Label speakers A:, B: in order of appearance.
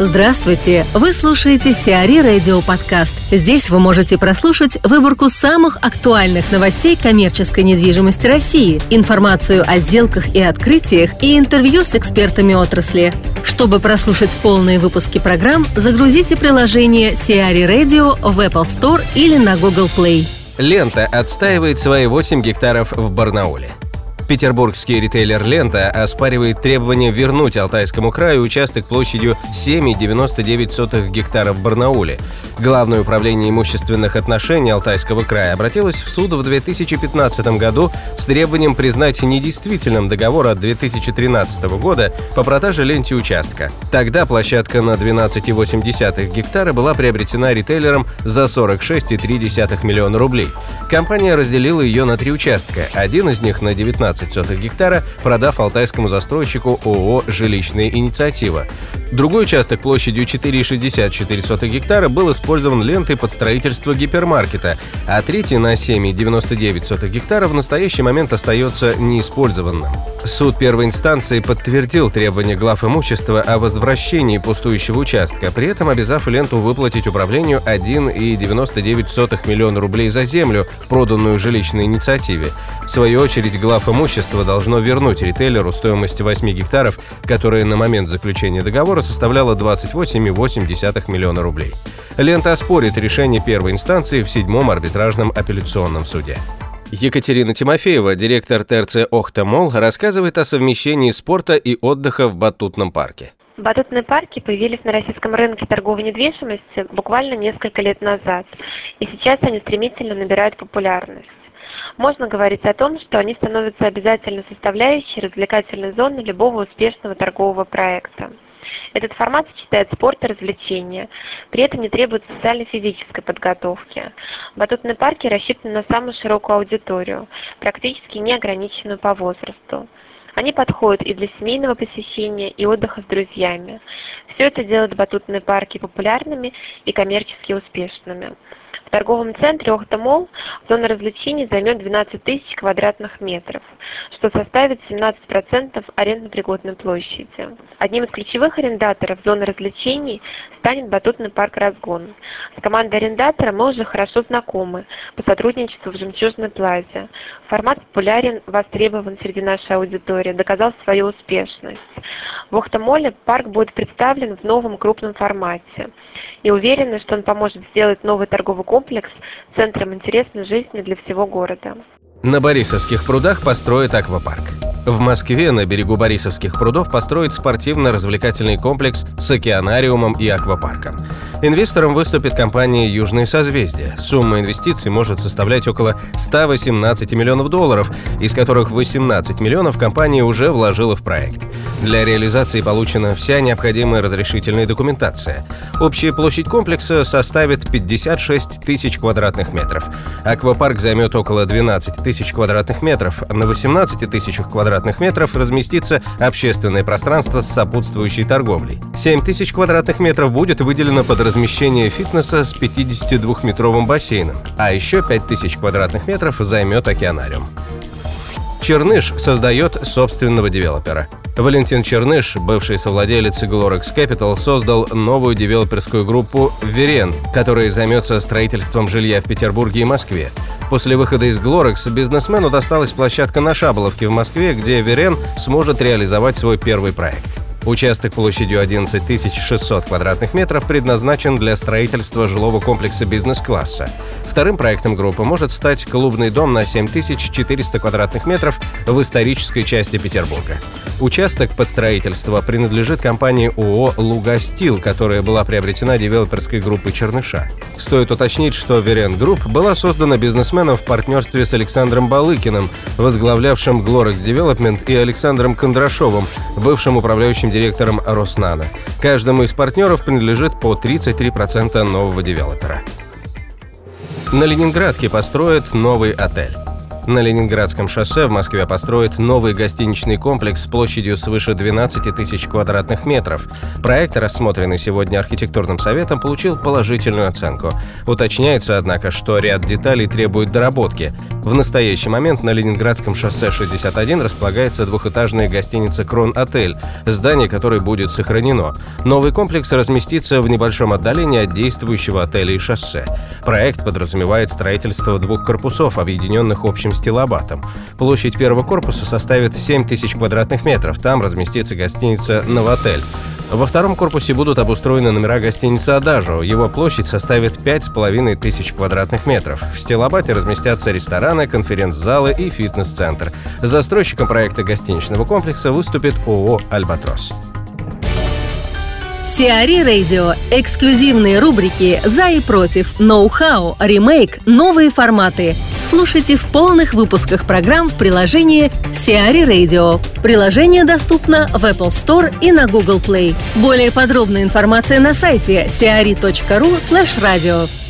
A: Здравствуйте! Вы слушаете Сиари Радио Подкаст. Здесь вы можете прослушать выборку самых актуальных новостей коммерческой недвижимости России, информацию о сделках и открытиях и интервью с экспертами отрасли. Чтобы прослушать полные выпуски программ, загрузите приложение Сиари Radio в Apple Store или на Google Play.
B: Лента отстаивает свои 8 гектаров в Барнауле. Петербургский ритейлер «Лента» оспаривает требование вернуть Алтайскому краю участок площадью 7,99 гектара в Барнауле. Главное управление имущественных отношений Алтайского края обратилось в суд в 2015 году с требованием признать недействительным договор от 2013 года по продаже ленте участка. Тогда площадка на 12,8 гектара была приобретена ритейлером за 46,3 миллиона рублей. Компания разделила ее на три участка. Один из них на 19 гектара, продав алтайскому застройщику ООО «Жилищная инициатива». Другой участок площадью 4,64 гектара был использован лентой под строительство гипермаркета, а третий на 7,99 гектара в настоящий момент остается неиспользованным. Суд первой инстанции подтвердил требования глав имущества о возвращении пустующего участка, при этом обязав ленту выплатить управлению 1,99 миллиона рублей за землю, проданную жилищной инициативе. В свою очередь, глав имущества должно вернуть ритейлеру стоимость 8 гектаров, которая на момент заключения договора составляла 28,8 миллиона рублей. Лента оспорит решение первой инстанции в седьмом арбитражном апелляционном суде. Екатерина Тимофеева, директор ТРЦ «Охта-Мол», рассказывает о совмещении спорта и отдыха в батутном парке.
C: Батутные парки появились на российском рынке торговой недвижимости буквально несколько лет назад, и сейчас они стремительно набирают популярность. Можно говорить о том, что они становятся обязательной составляющей развлекательной зоны любого успешного торгового проекта. Этот формат сочетает спорт и развлечения, при этом не требует социальной физической подготовки. Батутные парки рассчитаны на самую широкую аудиторию, практически не ограниченную по возрасту. Они подходят и для семейного посещения, и отдыха с друзьями. Все это делает батутные парки популярными и коммерчески успешными торговом центре Охта-Молл зона развлечений займет 12 тысяч квадратных метров, что составит 17% арендно-пригодной площади. Одним из ключевых арендаторов зоны развлечений станет батутный парк «Разгон». С командой арендатора мы уже хорошо знакомы по сотрудничеству в «Жемчужной плазе». Формат популярен, востребован среди нашей аудитории, доказал свою успешность. В Охта-Молле парк будет представлен в новом крупном формате и уверены, что он поможет сделать новый торговый комплекс центром интересной жизни для всего города.
B: На Борисовских прудах построят аквапарк. В Москве на берегу Борисовских прудов построят спортивно-развлекательный комплекс с океанариумом и аквапарком. Инвестором выступит компания «Южные созвездия». Сумма инвестиций может составлять около 118 миллионов долларов, из которых 18 миллионов компания уже вложила в проект. Для реализации получена вся необходимая разрешительная документация. Общая площадь комплекса составит 56 тысяч квадратных метров. Аквапарк займет около 12 тысяч квадратных метров. На 18 тысячах квадратных метров разместится общественное пространство с сопутствующей торговлей. 7 тысяч квадратных метров будет выделено под размещение фитнеса с 52-метровым бассейном, а еще 5 тысяч квадратных метров займет океанариум. Черныш создает собственного девелопера. Валентин Черныш, бывший совладелец Glorex Capital, создал новую девелоперскую группу «Верен», которая займется строительством жилья в Петербурге и Москве. После выхода из Glorex бизнесмену досталась площадка на Шаболовке в Москве, где Верен сможет реализовать свой первый проект. Участок площадью 11 600 квадратных метров предназначен для строительства жилого комплекса бизнес-класса. Вторым проектом группы может стать клубный дом на 7400 квадратных метров в исторической части Петербурга. Участок под строительство принадлежит компании ООО «Лугастил», которая была приобретена девелоперской группой Черныша. Стоит уточнить, что Верен Групп была создана бизнесменом в партнерстве с Александром Балыкиным, возглавлявшим Glorax Development, и Александром Кондрашовым, бывшим управляющим директором Роснано. Каждому из партнеров принадлежит по 33% нового девелопера. На Ленинградке построят новый отель. На Ленинградском шоссе в Москве построят новый гостиничный комплекс с площадью свыше 12 тысяч квадратных метров. Проект, рассмотренный сегодня архитектурным советом, получил положительную оценку. Уточняется, однако, что ряд деталей требует доработки. В настоящий момент на Ленинградском шоссе 61 располагается двухэтажная гостиница «Крон-отель», здание которой будет сохранено. Новый комплекс разместится в небольшом отдалении от действующего отеля и шоссе. Проект подразумевает строительство двух корпусов, объединенных общим стилобатом. Площадь первого корпуса составит 7 тысяч квадратных метров. Там разместится гостиница «Новотель». Во втором корпусе будут обустроены номера гостиницы «Адажо». Его площадь составит 5,5 тысяч квадратных метров. В Стилобате разместятся рестораны, конференц-залы и фитнес-центр. Застройщиком проекта гостиничного комплекса выступит ООО «Альбатрос».
A: Сиари Радио. Эксклюзивные рубрики «За и против», «Ноу-хау», «Ремейк», «Новые форматы». Слушайте в полных выпусках программ в приложении Сиари Radio. Приложение доступно в Apple Store и на Google Play. Более подробная информация на сайте siari.ru slash radio.